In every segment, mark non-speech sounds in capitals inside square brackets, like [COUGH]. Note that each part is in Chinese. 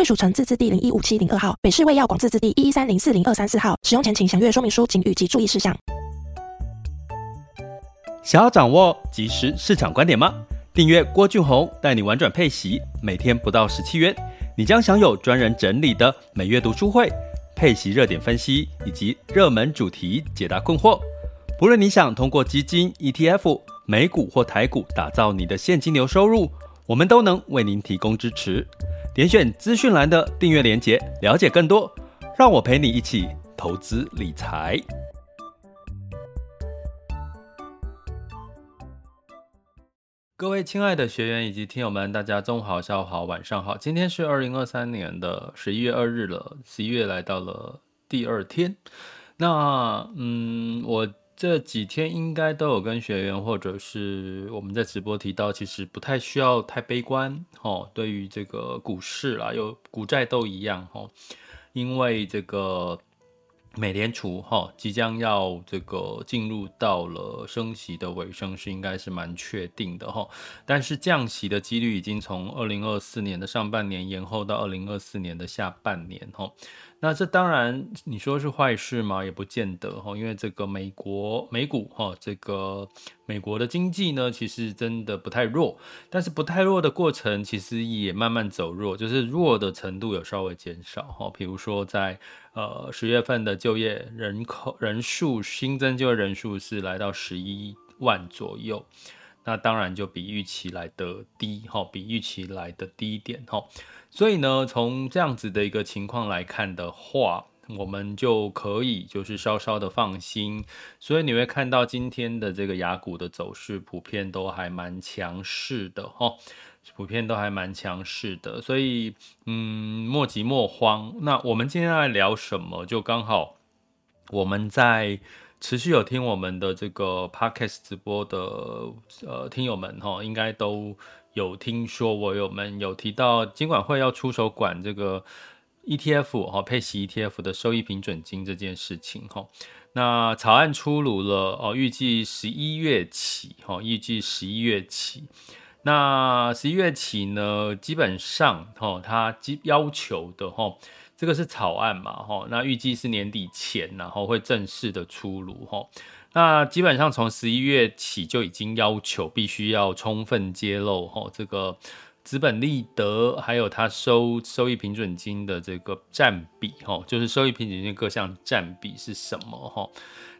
卫署城自治地零一五七零二号，北市卫药广自治地一一三零四零二三四号。使用前请详阅说明书、请及注意事项。想要掌握即时市场观点吗？订阅郭俊宏带你玩转配息，每天不到十七元，你将享有专人整理的每月读书会、配息热点分析以及热门主题解答困惑。不论你想通过基金、ETF、美股或台股打造你的现金流收入，我们都能为您提供支持。点选资讯栏的订阅连结，了解更多。让我陪你一起投资理财。各位亲爱的学员以及听友们，大家中午好、下午好、晚上好。今天是二零二三年的十一月二日了，十一月来到了第二天。那嗯，我。这几天应该都有跟学员或者是我们在直播提到，其实不太需要太悲观哦。对于这个股市啦，有股债都一样哦，因为这个美联储哈即将要这个进入到了升息的尾声，是应该是蛮确定的哈。但是降息的几率已经从二零二四年的上半年延后到二零二四年的下半年哈。那这当然，你说是坏事吗？也不见得哈，因为这个美国美股哈，这个美国的经济呢，其实真的不太弱，但是不太弱的过程，其实也慢慢走弱，就是弱的程度有稍微减少哈。比如说在呃十月份的就业人口人数新增就业人数是来到十一万左右，那当然就比预期来的低哈，比预期来的低一点哈。所以呢，从这样子的一个情况来看的话，我们就可以就是稍稍的放心。所以你会看到今天的这个亚股的走势普遍都还蛮强势的哈，普遍都还蛮强势的。所以嗯，莫急莫慌。那我们今天要来聊什么？就刚好我们在持续有听我们的这个 Podcast 直播的呃听友们哈，应该都。有听说我有们有提到金管会要出手管这个 ETF 哈配息 ETF 的收益平准金这件事情哈，那草案出炉了哦，预计十一月起哈，预计十一月起，那十一月起呢，基本上哈，它要求的哈，这个是草案嘛哈，那预计是年底前然后会正式的出炉哈。那基本上从十一月起就已经要求必须要充分揭露哈这个资本利得，还有它收收益平准金的这个占比哈，就是收益平准金各项占比是什么哈？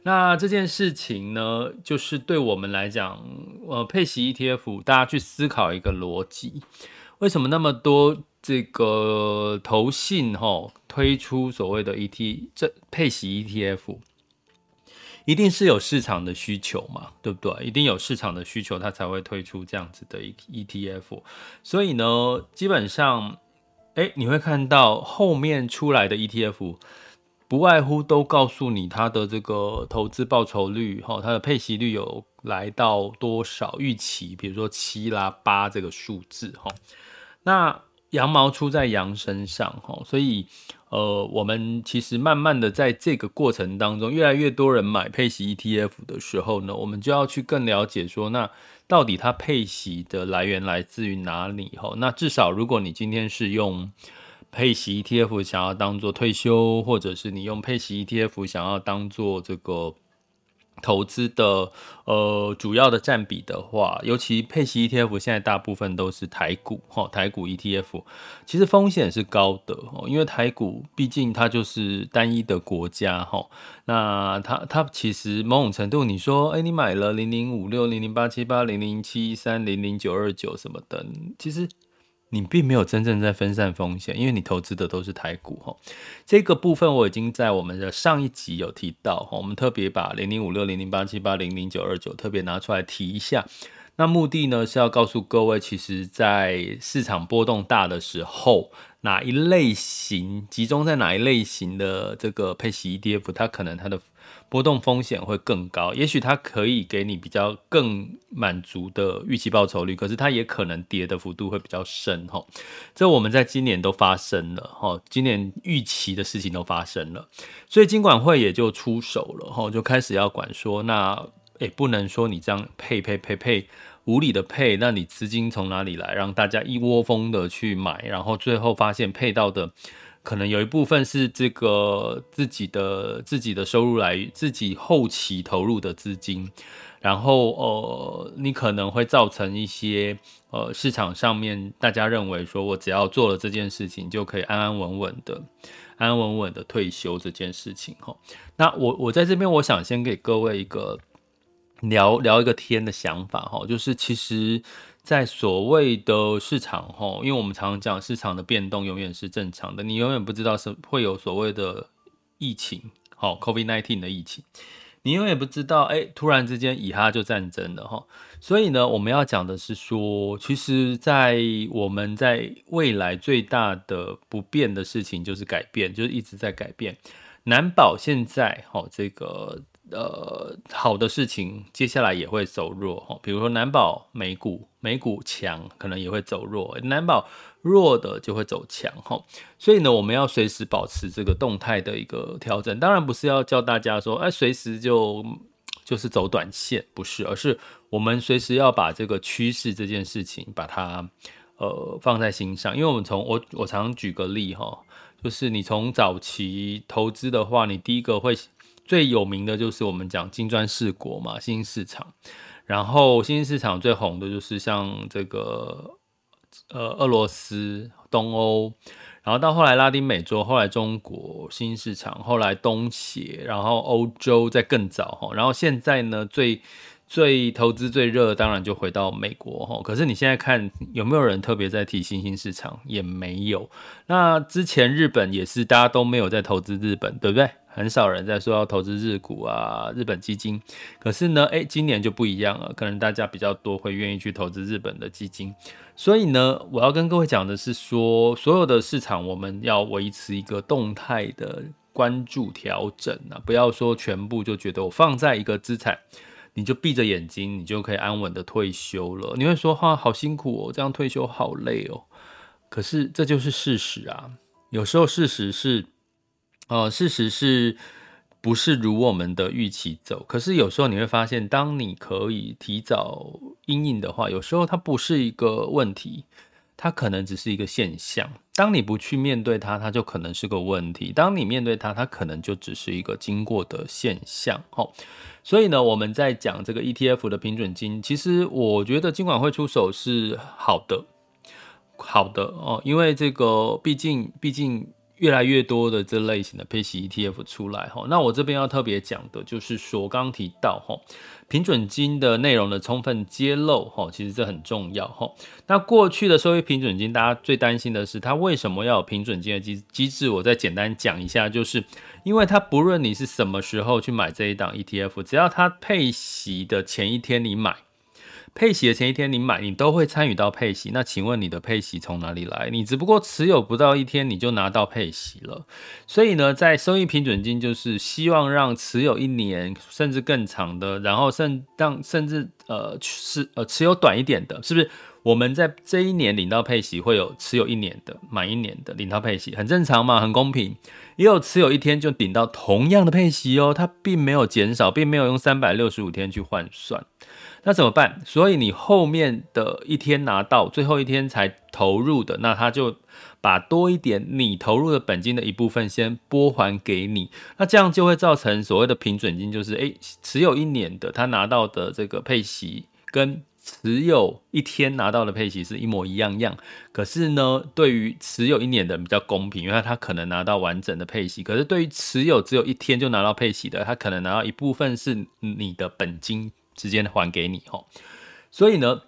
那这件事情呢，就是对我们来讲，呃，配息 ETF，大家去思考一个逻辑，为什么那么多这个投信哈推出所谓的 ET 这配息 ETF？一定是有市场的需求嘛，对不对？一定有市场的需求，它才会推出这样子的 ETF。所以呢，基本上，哎，你会看到后面出来的 ETF，不外乎都告诉你它的这个投资报酬率，哈，它的配息率有来到多少预期，比如说七啦八这个数字，哈。那羊毛出在羊身上，哈，所以。呃，我们其实慢慢的在这个过程当中，越来越多人买配息 ETF 的时候呢，我们就要去更了解说，那到底它配息的来源来自于哪里？哈，那至少如果你今天是用配息 ETF 想要当做退休，或者是你用配息 ETF 想要当做这个。投资的呃主要的占比的话，尤其配息 ETF 现在大部分都是台股哈，台股 ETF 其实风险是高的，因为台股毕竟它就是单一的国家哈，那它它其实某种程度你说，哎，你买了零零五六零零八七八零零七三零零九二九什么的，其实。你并没有真正在分散风险，因为你投资的都是台股哈。这个部分我已经在我们的上一集有提到哈，我们特别把零零五六零零八七八零零九二九特别拿出来提一下。那目的呢是要告诉各位，其实，在市场波动大的时候，哪一类型集中在哪一类型的这个配息 ETF，它可能它的波动风险会更高。也许它可以给你比较更满足的预期报酬率，可是它也可能跌的幅度会比较深哈。这我们在今年都发生了哈，今年预期的事情都发生了，所以金管会也就出手了哈，就开始要管说那。也不能说你这样配配配配无理的配，那你资金从哪里来？让大家一窝蜂的去买，然后最后发现配到的可能有一部分是这个自己的自己的收入来源，自己后期投入的资金，然后呃，你可能会造成一些呃市场上面大家认为说我只要做了这件事情就可以安安稳稳的 [LAUGHS] 安安稳稳的退休这件事情哈。那我我在这边我想先给各位一个。聊聊一个天的想法哈，就是其实，在所谓的市场哈，因为我们常常讲市场的变动永远是正常的，你永远不知道是会有所谓的疫情，好，COVID-19 的疫情，你永远不知道，哎，突然之间以哈就战争了哈，所以呢，我们要讲的是说，其实，在我们在未来最大的不变的事情就是改变，就是一直在改变，难保现在哈这个。呃，好的事情接下来也会走弱，比如说难保美股美股强，可能也会走弱；难保弱的就会走强哈。所以呢，我们要随时保持这个动态的一个调整。当然不是要叫大家说，哎，随时就就是走短线，不是，而是我们随时要把这个趋势这件事情把它呃放在心上。因为我们从我我常举个例哈，就是你从早期投资的话，你第一个会。最有名的就是我们讲金砖四国嘛，新兴市场。然后新兴市场最红的就是像这个呃俄罗斯、东欧，然后到后来拉丁美洲，后来中国新兴市场，后来东协，然后欧洲再更早哈，然后现在呢最。最投资最热，当然就回到美国哈。可是你现在看有没有人特别在提新兴市场？也没有。那之前日本也是，大家都没有在投资日本，对不对？很少人在说要投资日股啊，日本基金。可是呢，诶，今年就不一样了，可能大家比较多会愿意去投资日本的基金。所以呢，我要跟各位讲的是说，所有的市场我们要维持一个动态的关注调整啊，不要说全部就觉得我放在一个资产。你就闭着眼睛，你就可以安稳的退休了。你会说哈，好辛苦哦，这样退休好累哦。可是这就是事实啊。有时候事实是，呃，事实是不是如我们的预期走？可是有时候你会发现，当你可以提早因应的话，有时候它不是一个问题。它可能只是一个现象，当你不去面对它，它就可能是个问题；当你面对它，它可能就只是一个经过的现象。哦，所以呢，我们在讲这个 ETF 的平准金，其实我觉得金管会出手是好的，好的哦，因为这个毕竟，毕竟。越来越多的这类型的配息 ETF 出来哈，那我这边要特别讲的就是说，刚刚提到哈，平准金的内容的充分揭露哈，其实这很重要哈。那过去的收益平准金，大家最担心的是它为什么要有平准金的机机制？我再简单讲一下，就是因为它不论你是什么时候去买这一档 ETF，只要它配息的前一天你买。配息的前一天你买，你都会参与到配息。那请问你的配息从哪里来？你只不过持有不到一天，你就拿到配息了。所以呢，在收益平准金就是希望让持有一年甚至更长的，然后甚让甚至呃是呃持有短一点的，是不是？我们在这一年领到配息，会有持有一年的满一年的领到配息，很正常嘛，很公平。也有持有一天就领到同样的配息哦，它并没有减少，并没有用三百六十五天去换算。那怎么办？所以你后面的一天拿到，最后一天才投入的，那他就把多一点你投入的本金的一部分先拨还给你。那这样就会造成所谓的平准金，就是诶，持有一年的他拿到的这个配息，跟持有一天拿到的配息是一模一样样。可是呢，对于持有一年的比较公平，因为他可能拿到完整的配息。可是对于持有只有一天就拿到配息的，他可能拿到一部分是你的本金。时间还给你哈，所以呢，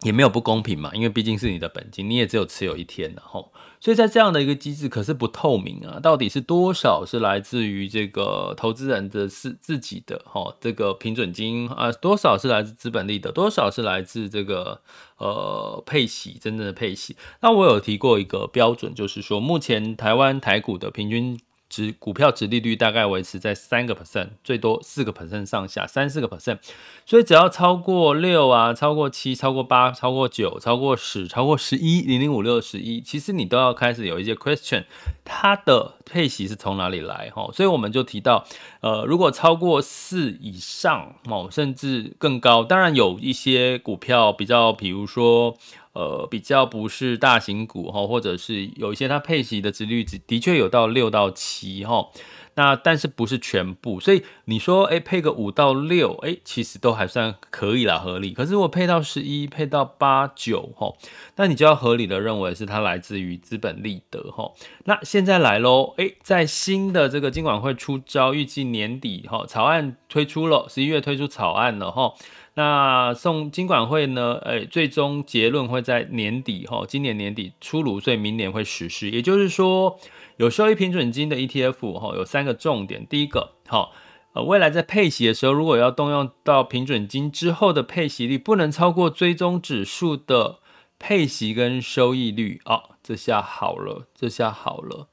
也没有不公平嘛，因为毕竟是你的本金，你也只有持有一天的吼，所以在这样的一个机制，可是不透明啊，到底是多少是来自于这个投资人的是自己的吼，这个平准金啊，多少是来自资本利的，多少是来自这个呃配息真正的配息？那我有提过一个标准，就是说目前台湾台股的平均。值股票值利率大概维持在三个 percent，最多四个 percent 上下，三四个 percent，所以只要超过六啊，超过七，超过八，超过九，超过十，超过十一，零零五六十一，其实你都要开始有一些 question，它的配息是从哪里来？哈，所以我们就提到，呃，如果超过四以上哦，甚至更高，当然有一些股票比较，比如说。呃，比较不是大型股哈，或者是有一些它配息的殖利率的确有到六到七哈，那但是不是全部，所以你说哎配个五到六，哎其实都还算可以啦，合理。可是我配到十一，配到八九哈，那你就要合理的认为是它来自于资本利得哈。那现在来喽，哎，在新的这个金管会出招，预计年底哈草案推出了，十一月推出草案了哈。那送金管会呢？诶，最终结论会在年底哈，今年年底出炉，所以明年会实施。也就是说，有收益平准金的 ETF 哈，有三个重点。第一个，好，呃，未来在配息的时候，如果要动用到平准金之后的配息率，不能超过追踪指数的配息跟收益率。哦，这下好了，这下好了。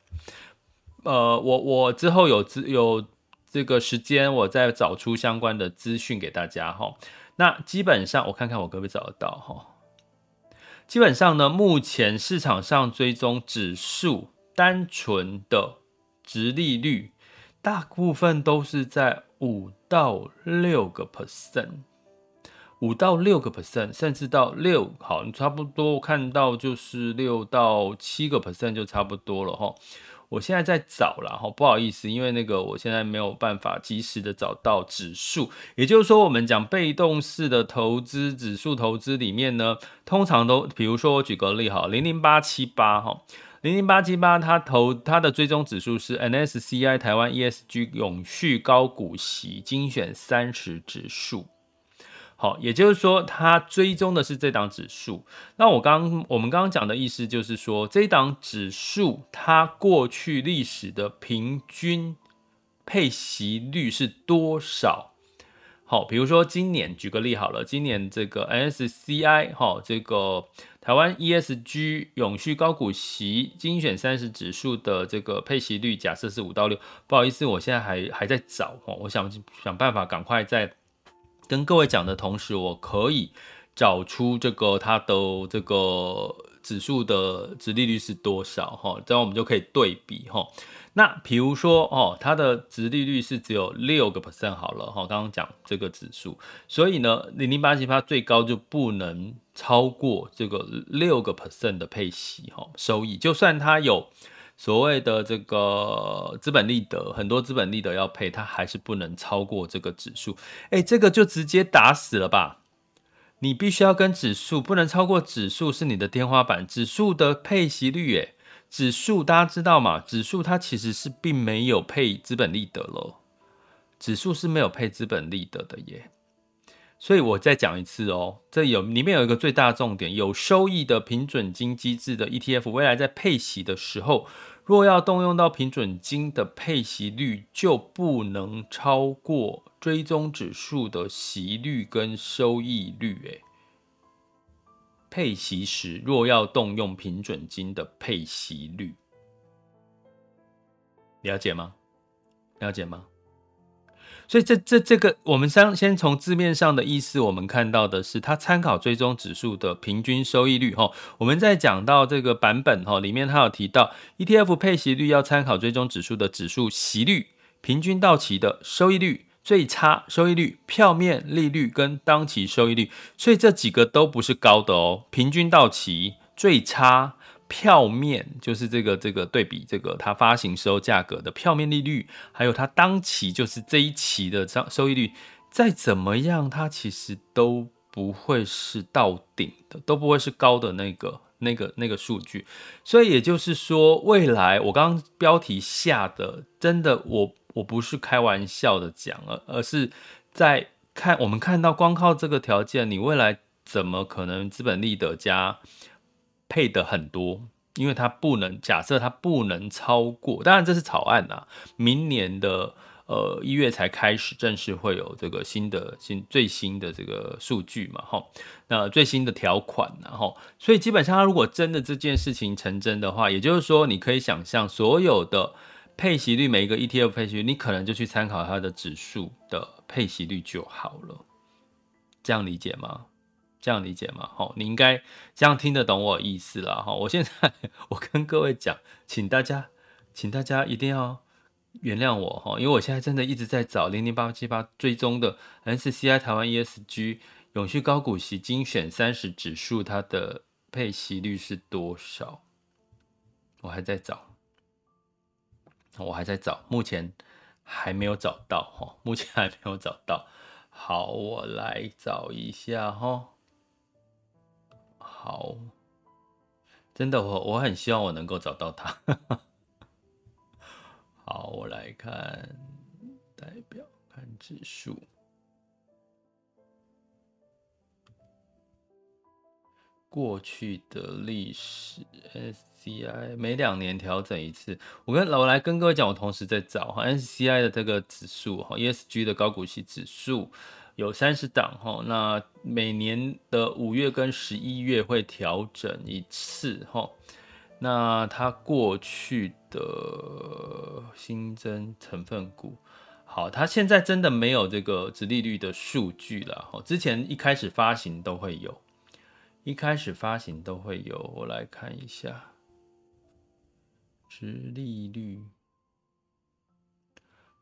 呃，我我之后有资有这个时间，我再找出相关的资讯给大家哈。那基本上，我看看我可不可以找得到哈。基本上呢，目前市场上追踪指数单纯的殖利率，大部分都是在五到六个 percent，五到六个 percent，甚至到六，好，你差不多看到就是六到七个 percent 就差不多了哈。我现在在找了哈，不好意思，因为那个我现在没有办法及时的找到指数。也就是说，我们讲被动式的投资指数投资里面呢，通常都，比如说我举个例哈，零零八七八哈，零零八七八它投它的追踪指数是 N S C I 台湾 ESG 永续高股息精选三十指数。好，也就是说，它追踪的是这档指数。那我刚我们刚刚讲的意思就是说，这档指数它过去历史的平均配息率是多少？好，比如说今年，举个例好了，今年这个 N S C I 哈，这个台湾 ESG 永续高股息精选三十指数的这个配息率，假设是五到六。不好意思，我现在还还在找哈，我想想办法赶快在。跟各位讲的同时，我可以找出这个它的这个指数的殖利率是多少哈，这样我们就可以对比哈。那比如说哦，它的殖利率是只有六个 percent 好了哈，刚刚讲这个指数，所以呢，零零八七八最高就不能超过这个六个 percent 的配息哈收益，就算它有。所谓的这个资本利得，很多资本利得要配，它还是不能超过这个指数。哎，这个就直接打死了吧？你必须要跟指数不能超过指数是你的天花板，指数的配息率，哎，指数大家知道吗？指数它其实是并没有配资本利得咯，指数是没有配资本利得的耶。所以我再讲一次哦，这有里面有一个最大重点，有收益的平准金机制的 ETF，未来在配息的时候，若要动用到平准金的配息率，就不能超过追踪指数的息率跟收益率。诶，配息时若要动用平准金的配息率，了解吗？了解吗？所以这这这个，我们先先从字面上的意思，我们看到的是它参考追踪指数的平均收益率哈。我们在讲到这个版本哈，里面它有提到 ETF 配息率要参考追踪指数的指数息率、平均到期的收益率、最差收益率、票面利率跟当期收益率。所以这几个都不是高的哦，平均到期、最差。票面就是这个这个对比这个它发行时候价格的票面利率，还有它当期就是这一期的收收益率，再怎么样它其实都不会是到顶的，都不会是高的那个那个那个数据。所以也就是说，未来我刚刚标题下的真的我我不是开玩笑的讲了，而是在看我们看到光靠这个条件，你未来。怎么可能资本利得加配的很多？因为它不能假设它不能超过，当然这是草案呐、啊，明年的。呃，一月才开始正式会有这个新的新最新的这个数据嘛，哈，那最新的条款，然后，所以基本上，它如果真的这件事情成真的话，也就是说，你可以想象所有的配息率，每一个 ETF 配息率，你可能就去参考它的指数的配息率就好了。这样理解吗？这样理解吗？好，你应该这样听得懂我意思了哈。我现在 [LAUGHS] 我跟各位讲，请大家，请大家一定要。原谅我哈，因为我现在真的一直在找零零八八七八追踪的 MSCI 台湾 ESG 永续高股息精选三十指数，它的配息率是多少？我还在找，我还在找，目前还没有找到哈，目前还没有找到。好，我来找一下哈。好，真的我我很希望我能够找到它。[LAUGHS] 好，我来看代表看指数，过去的历史 SCI 每两年调整一次。我跟我来跟各位讲，我同时在找哈 SCI 的这个指数哈 ESG 的高股息指数有三十档哈，那每年的五月跟十一月会调整一次哈。那它过去的新增成分股，好，它现在真的没有这个殖利率的数据了。哈，之前一开始发行都会有，一开始发行都会有。我来看一下，殖利率。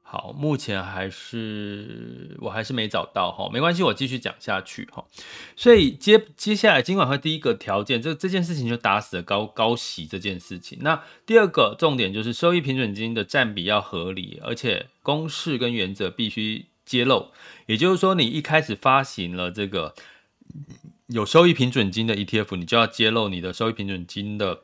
好，目前还是我还是没找到哈，没关系，我继续讲下去哈。所以接接下来，尽管会第一个条件，这这件事情就打死了高高息这件事情。那第二个重点就是收益平准金的占比要合理，而且公式跟原则必须揭露。也就是说，你一开始发行了这个有收益平准金的 ETF，你就要揭露你的收益平准金的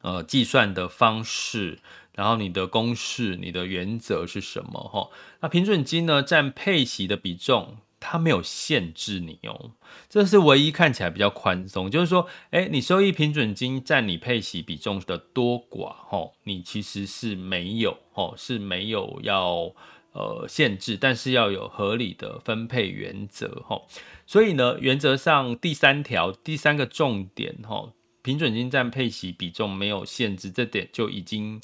呃计算的方式。然后你的公式、你的原则是什么？哈，那平准金呢，占配息的比重，它没有限制你哦，这是唯一看起来比较宽松。就是说，诶，你收益平准金占你配息比重的多寡，哈，你其实是没有，哈，是没有要呃限制，但是要有合理的分配原则，哈。所以呢，原则上第三条第三个重点，哈，平准金占配息比重没有限制，这点就已经。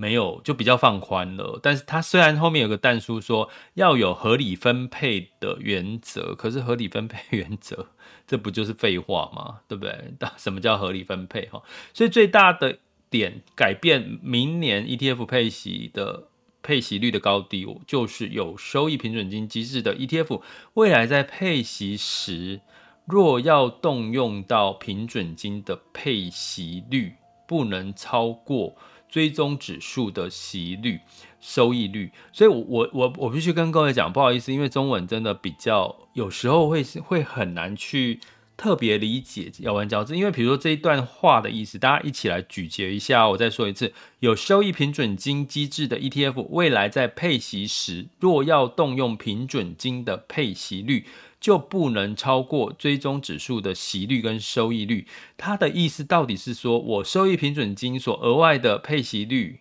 没有，就比较放宽了。但是它虽然后面有个但书说要有合理分配的原则，可是合理分配原则，[LAUGHS] 这不就是废话吗？对不对？[LAUGHS] 什么叫合理分配？哈，所以最大的点改变明年 ETF 配息的配息率的高低，就是有收益平准金机制的 ETF，未来在配息时，若要动用到平准金的配息率，不能超过。追踪指数的息率、收益率，所以我，我我我必须跟各位讲，不好意思，因为中文真的比较有时候会会很难去特别理解咬文嚼字。因为比如说这一段话的意思，大家一起来咀嚼一下。我再说一次，有收益平准金机制的 ETF，未来在配息时，若要动用平准金的配息率。就不能超过追踪指数的息率跟收益率。它的意思到底是说，我收益平准金所额外的配息率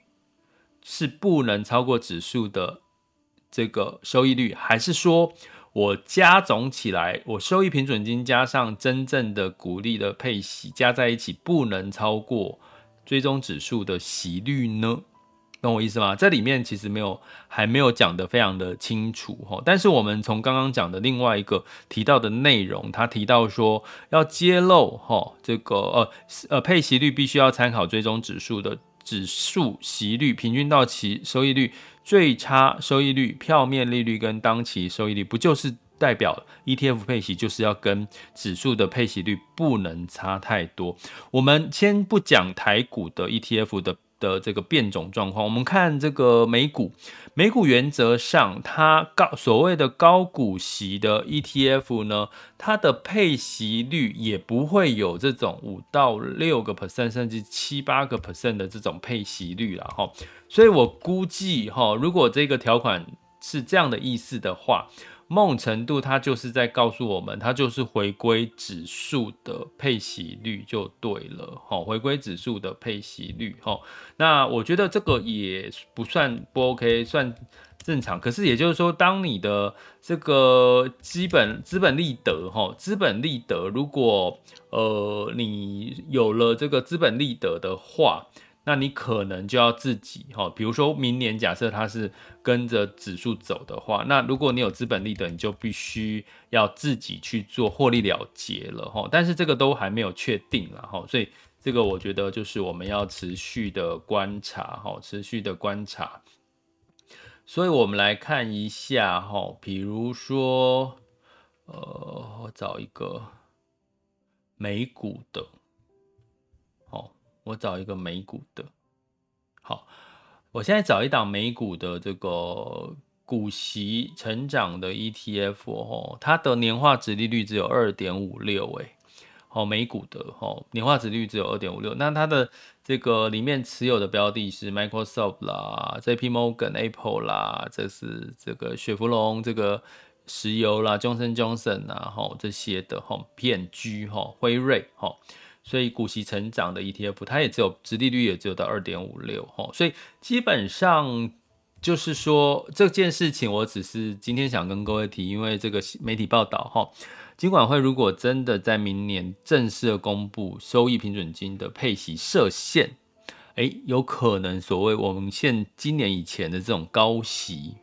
是不能超过指数的这个收益率，还是说我加总起来，我收益平准金加上真正的股利的配息加在一起，不能超过追踪指数的息率呢？懂我意思吗？这里面其实没有，还没有讲得非常的清楚哈。但是我们从刚刚讲的另外一个提到的内容，他提到说要揭露哈，这个呃呃配息率必须要参考追踪指数的指数息率、平均到期收益率、最差收益率、票面利率跟当期收益率，不就是代表 ETF 配息就是要跟指数的配息率不能差太多？我们先不讲台股的 ETF 的。的这个变种状况，我们看这个美股，美股原则上它高所谓的高股息的 ETF 呢，它的配息率也不会有这种五到六个 percent，甚至七八个 percent 的这种配息率了哈。所以我估计哈，如果这个条款是这样的意思的话，某种程度它就是在告诉我们，它就是回归指数的配息率就对了，哈，回归指数的配息率，哈，那我觉得这个也不算不 OK，算正常。可是也就是说，当你的这个基本资本利得，哈，资本利得，如果呃你有了这个资本利得的话。那你可能就要自己哈，比如说明年假设它是跟着指数走的话，那如果你有资本利得，你就必须要自己去做获利了结了哈。但是这个都还没有确定了哈，所以这个我觉得就是我们要持续的观察哈，持续的观察。所以我们来看一下哈，比如说呃，我找一个美股的。我找一个美股的，好，我现在找一档美股的这个股息成长的 ETF 哦，它的年化殖利率只有二点五六，哎，好，美股的哦，年化殖利率只有二点五六，那它的这个里面持有的标的是 Microsoft 啦、JP Morgan、Apple 啦，这是这个雪佛龙、这个石油啦、Johnson Johnson 啊，吼这些的吼，P&G 吼，辉瑞吼。所以股息成长的 ETF，它也只有殖利率也只有到二点五六哈，所以基本上就是说这件事情，我只是今天想跟各位提，因为这个媒体报道哈，金管会如果真的在明年正式公布收益平准金的配息设限，哎，有可能所谓我们现今年以前的这种高息、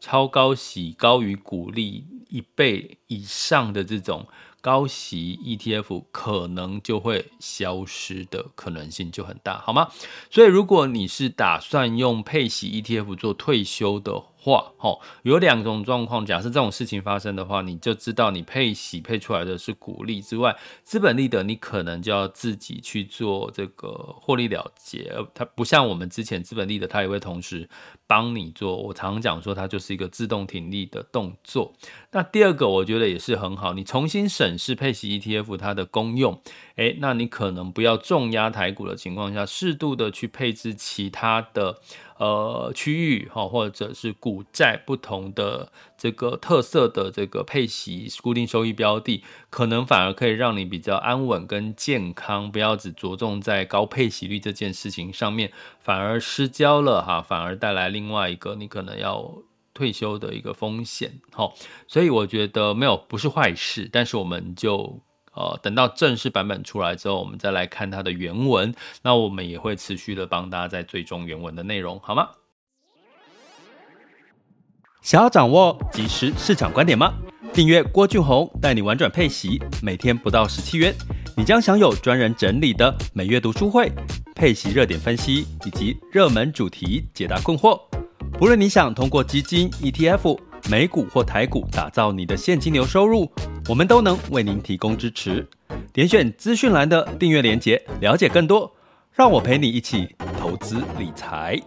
超高息、高于股利一倍以上的这种。高息 ETF 可能就会消失的可能性就很大，好吗？所以如果你是打算用配息 ETF 做退休的话，哈，有两种状况。假设这种事情发生的话，你就知道你配息配出来的是股利之外，资本利得你可能就要自己去做这个获利了结。它不像我们之前资本利得，它也会同时帮你做。我常常讲说，它就是一个自动停利的动作。那第二个，我觉得也是很好，你重新审视配息 ETF 它的功用。诶，那你可能不要重压台股的情况下，适度的去配置其他的。呃，区域哈，或者是股债不同的这个特色的这个配息固定收益标的，可能反而可以让你比较安稳跟健康，不要只着重在高配息率这件事情上面，反而失焦了哈，反而带来另外一个你可能要退休的一个风险哈。所以我觉得没有不是坏事，但是我们就。呃，等到正式版本出来之后，我们再来看它的原文。那我们也会持续的帮大家在追踪原文的内容，好吗？想要掌握即时市场观点吗？订阅郭俊宏带你玩转配息，每天不到十七元，你将享有专人整理的每月读书会、配息热点分析以及热门主题解答困惑。不论你想通过基金、ETF、美股或台股打造你的现金流收入。我们都能为您提供支持，点选资讯栏的订阅连结，了解更多。让我陪你一起投资理财。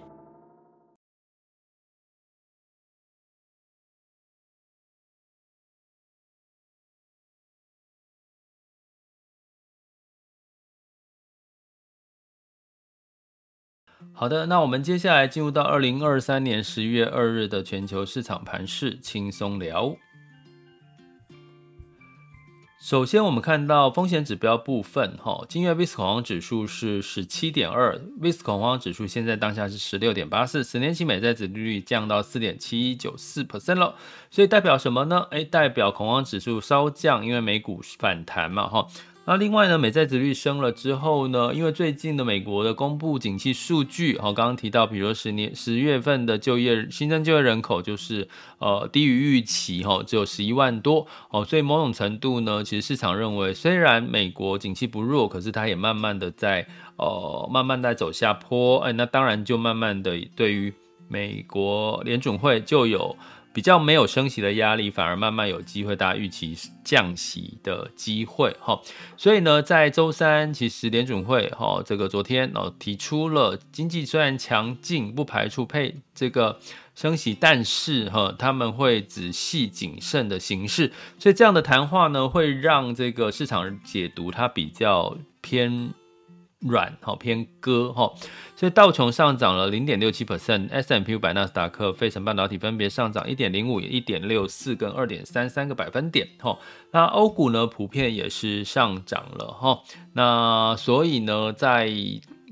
好的，那我们接下来进入到二零二三年十一月二日的全球市场盘势轻松聊。首先，我们看到风险指标部分，哈，今月 VIX 恐慌指数是十七点二，VIX 恐慌指数现在当下是十六点八四，十年期美债殖利率降到四点七九四 percent 了，所以代表什么呢？诶，代表恐慌指数稍降，因为美股反弹嘛，哈。那另外呢，美债殖率升了之后呢，因为最近的美国的公布景气数据，好，刚刚提到，比如说十年十月份的就业新增就业人口就是呃低于预期，哈，只有十一万多，哦，所以某种程度呢，其实市场认为，虽然美国景气不弱，可是它也慢慢的在呃慢慢在走下坡，哎，那当然就慢慢的对于美国联准会就有。比较没有升息的压力，反而慢慢有机会，大家预期降息的机会哈。所以呢，在周三，其实联准会哈这个昨天哦提出了经济虽然强劲，不排除配这个升息，但是哈他们会仔细谨慎的形式。所以这样的谈话呢，会让这个市场解读它比较偏软，好偏割哈，所以道琼上涨了零点六七 percent，S M P 五百、纳斯达克、费城半导体分别上涨一点零五、一点六四跟二点三三个百分点哈。那欧股呢，普遍也是上涨了哈。那所以呢，在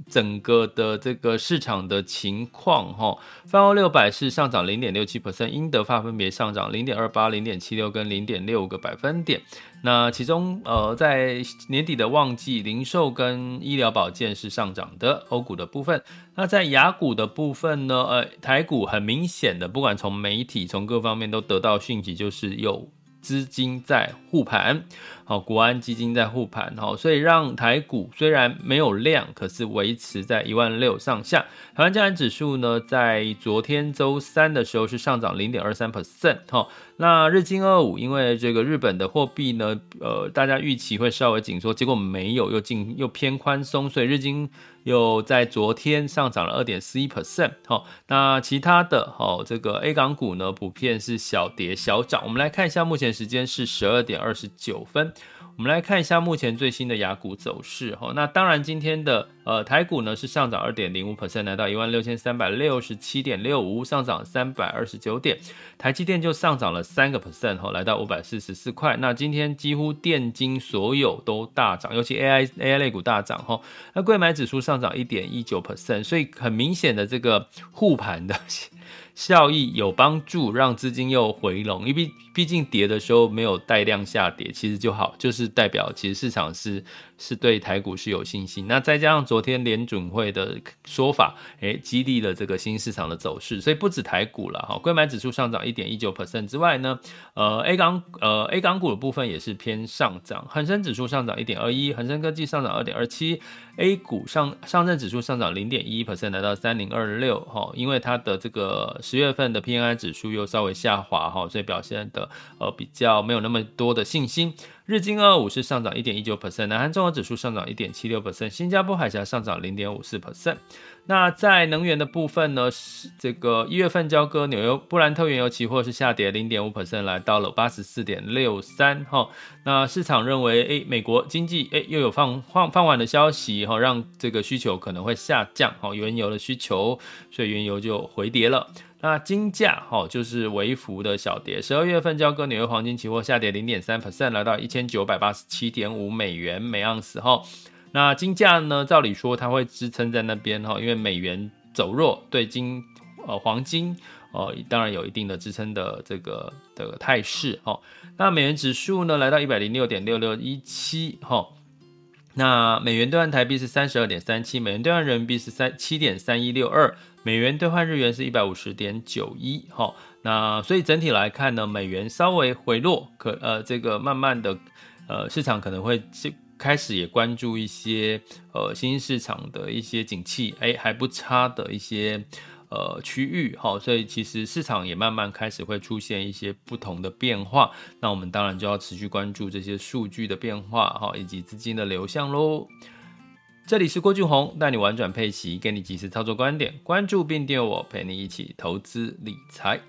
整个的这个市场的情况，哈，泛欧六百是上涨零点六七 percent，英德法分别上涨零点二八、零点七六跟零点六个百分点。那其中，呃，在年底的旺季，零售跟医疗保健是上涨的，欧股的部分。那在雅股的部分呢，呃，台股很明显的，不管从媒体从各方面都得到讯息，就是有。资金在护盘，好，国安基金在护盘，好，所以让台股虽然没有量，可是维持在一万六上下。台湾加权指数呢，在昨天周三的时候是上涨零点二三 percent，好，那日经二五因为这个日本的货币呢，呃，大家预期会稍微紧缩，结果没有，又进又偏宽松，所以日经。又在昨天上涨了二点四一 percent，好，那其他的好，这个 A 港股呢，普遍是小跌小涨。我们来看一下，目前时间是十二点二十九分。我们来看一下目前最新的雅股走势哈，那当然今天的呃台股呢是上涨二点零五 percent，来到一万六千三百六十七点六五，上涨三百二十九点。台积电就上涨了三个 percent 哈，来到五百四十四块。那今天几乎电金所有都大涨，尤其 AI AI 类股大涨哈。那柜买指数上涨一点一九 percent，所以很明显的这个护盘的。[LAUGHS] 效益有帮助，让资金又回笼，因为毕竟跌的时候没有带量下跌，其实就好，就是代表其实市场是。是对台股是有信心，那再加上昨天联准会的说法，诶，激励了这个新市场的走势，所以不止台股了哈，柜买指数上涨一点一九 percent 之外呢，呃，A 港呃 A 港股的部分也是偏上涨，恒生指数上涨一点二一，恒生科技上涨二点二七，A 股上上证指数上涨零点一 percent 来到三零二六哈，因为它的这个十月份的 PMI 指数又稍微下滑哈，所以表现的呃比较没有那么多的信心。日经二五是上涨一点一九 percent，南韩综合指数上涨一点七六 percent，新加坡海峡上涨零点五四 percent。那在能源的部分呢，是这个一月份交割纽约布兰特原油期货是下跌零点五 percent，来到了八十四点六三。哈，那市场认为，诶，美国经济诶又有放放放缓的消息，哈，让这个需求可能会下降，哈，原油的需求，所以原油就回跌了。那金价哈就是微幅的小跌，十二月份交割纽约黄金期货下跌零点三 percent，来到一千千九百八十七点五美元每盎司哈。那金价呢，照理说它会支撑在那边哈，因为美元走弱，对金呃黄金呃当然有一定的支撑的这个的态势哈。那美元指数呢来到一百零六点六六一七哈。那美元兑换台币是三十二点三七，美元兑换人民币是三七点三一六二。美元兑换日元是一百五十点九一，哈，那所以整体来看呢，美元稍微回落，可呃，这个慢慢的，呃，市场可能会开始也关注一些呃新兴市场的一些景气，哎，还不差的一些呃区域，哈，所以其实市场也慢慢开始会出现一些不同的变化，那我们当然就要持续关注这些数据的变化，哈，以及资金的流向喽。这里是郭俊宏，带你玩转配息，给你及时操作观点，关注并订阅我，陪你一起投资理财。